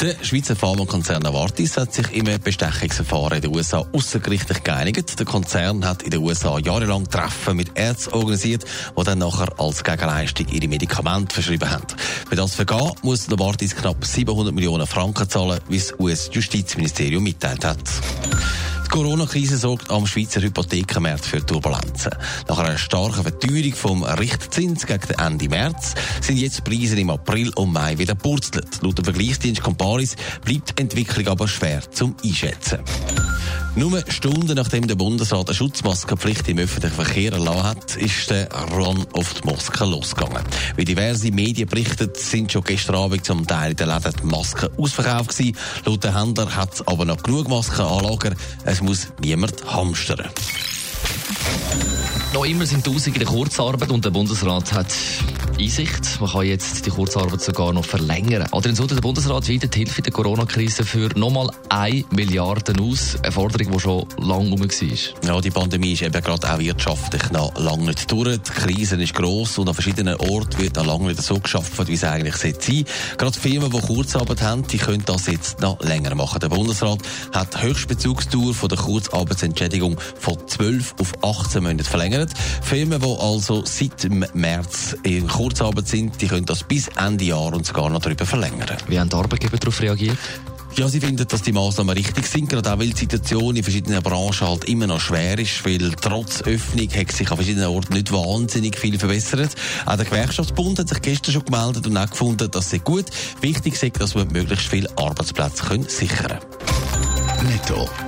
Der Schweizer Pharmakonzern Novartis hat sich im Bestechungsverfahren in den USA außergerichtlich geeinigt. Der Konzern hat in den USA jahrelang Treffen mit Ärzten organisiert, die dann nachher als Gegenleistung ihre Medikamente verschrieben haben. Für das Vergehen muss Novartis knapp 700 Millionen Franken zahlen, wie das US-Justizministerium mitteilt hat. Die Corona-Krise sorgt am Schweizer Hypothekenmarkt für Turbulenzen. Nach einer starken Verteuerung vom Richtzins gegen Ende März sind jetzt die Preise im April und Mai wieder purzelt. Laut dem Vergleichsdienst Comparis bleibt die Entwicklung aber schwer zum Einschätzen. Nur Stunden nachdem der Bundesrat eine Schutzmaskenpflicht im öffentlichen Verkehr erlassen hat, ist der Run auf die Masken losgegangen. Wie diverse Medien berichten, sind schon gestern Abend zum Teil in den Läden die Masken ausverkauft gewesen. Laut den Händler hat es aber noch genug Masken an Lager. Es muss niemand hamstern. Noch immer sind Tausende in der Kurzarbeit und der Bundesrat hat Einsicht. Man kann jetzt die Kurzarbeit sogar noch verlängern. Adrian Sutter, der Bundesrat weitet die Hilfe in der Corona-Krise für nochmal 1 Milliarde aus. Eine Forderung, die schon lange rum war. Ja, die Pandemie ist eben gerade auch wirtschaftlich noch lange nicht durch. Die Krise ist gross und an verschiedenen Orten wird auch lange nicht so geschafft, wie es eigentlich sein sollte. Gerade Firmen, die Kurzarbeit haben, die können das jetzt noch länger machen. Der Bundesrat hat die Höchstbezugsdauer von der Kurzarbeitsentschädigung von 12 auf 18 Monate verlängert. Firmen, die also seit März in Kurzarbeit sind, die können das bis Ende Jahr und sogar noch darüber verlängern. Wie haben die Arbeitgeber darauf reagiert? Ja, sie finden, dass die Maßnahmen richtig sind, gerade auch weil die Situation in verschiedenen Branchen halt immer noch schwer ist, weil trotz Öffnung hat sich an verschiedenen Orten nicht wahnsinnig viel verbessert. Auch der Gewerkschaftsbund hat sich gestern schon gemeldet und auch gefunden, dass es gut wichtig ist, dass wir möglichst viele Arbeitsplätze können sichern können. Netto.